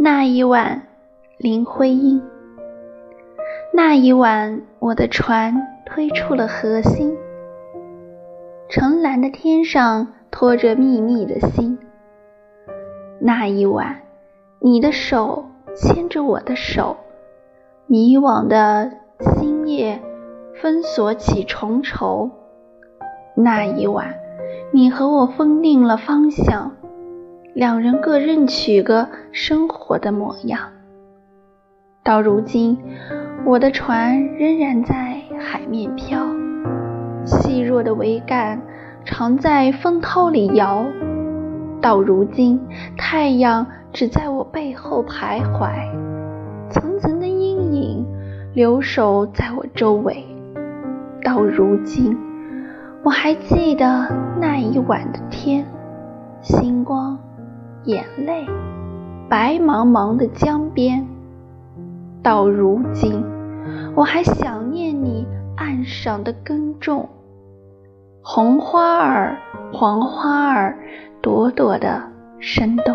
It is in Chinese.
那一晚，林徽因。那一晚，我的船推出了河心，澄蓝的天上托着密密的星。那一晚，你的手牵着我的手，迷惘的星夜分锁起重愁。那一晚，你和我分定了方向。两人各任取个生活的模样。到如今，我的船仍然在海面飘，细弱的桅杆常在风涛里摇。到如今，太阳只在我背后徘徊，层层的阴影留守在我周围。到如今，我还记得那一晚的天，星光。眼泪，白茫茫的江边。到如今，我还想念你岸上的耕种，红花儿，黄花儿，朵朵的生动。